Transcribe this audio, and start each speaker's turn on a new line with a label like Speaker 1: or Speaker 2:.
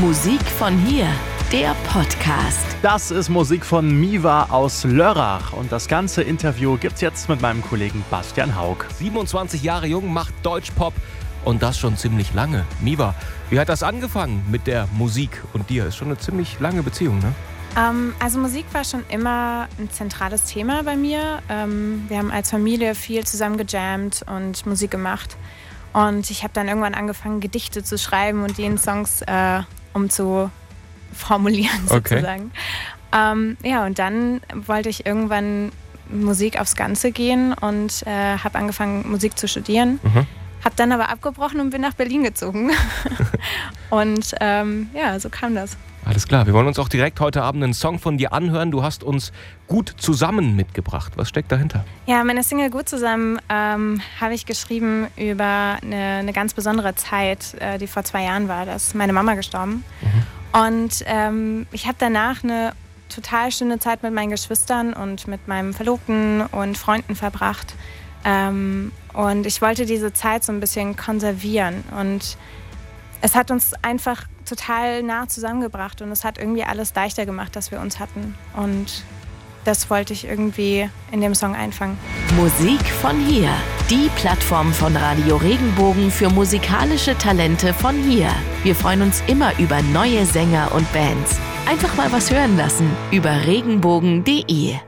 Speaker 1: Musik von hier, der Podcast.
Speaker 2: Das ist Musik von Miva aus Lörrach und das ganze Interview gibt's jetzt mit meinem Kollegen Bastian Haug.
Speaker 3: 27 Jahre jung, macht Deutschpop und das schon ziemlich lange. Miva, wie hat das angefangen mit der Musik und dir? Ist schon eine ziemlich lange Beziehung, ne?
Speaker 4: Ähm, also Musik war schon immer ein zentrales Thema bei mir. Ähm, wir haben als Familie viel zusammen gejammt und Musik gemacht. Und ich habe dann irgendwann angefangen, Gedichte zu schreiben und die in Songs äh, umzuformulieren, sozusagen. Okay. Ähm, ja, und dann wollte ich irgendwann Musik aufs Ganze gehen und äh, habe angefangen, Musik zu studieren. Mhm. Habe dann aber abgebrochen und bin nach Berlin gezogen. und ähm, ja, so kam das.
Speaker 3: Alles klar, wir wollen uns auch direkt heute Abend einen Song von dir anhören. Du hast uns Gut zusammen mitgebracht. Was steckt dahinter?
Speaker 4: Ja, meine Single Gut zusammen ähm, habe ich geschrieben über eine, eine ganz besondere Zeit, äh, die vor zwei Jahren war. Da ist meine Mama gestorben. Mhm. Und ähm, ich habe danach eine total schöne Zeit mit meinen Geschwistern und mit meinem Verlobten und Freunden verbracht. Ähm, und ich wollte diese Zeit so ein bisschen konservieren. Und es hat uns einfach total nah zusammengebracht und es hat irgendwie alles leichter gemacht, dass wir uns hatten. Und das wollte ich irgendwie in dem Song einfangen.
Speaker 1: Musik von hier. Die Plattform von Radio Regenbogen für musikalische Talente von hier. Wir freuen uns immer über neue Sänger und Bands. Einfach mal was hören lassen über regenbogen.de.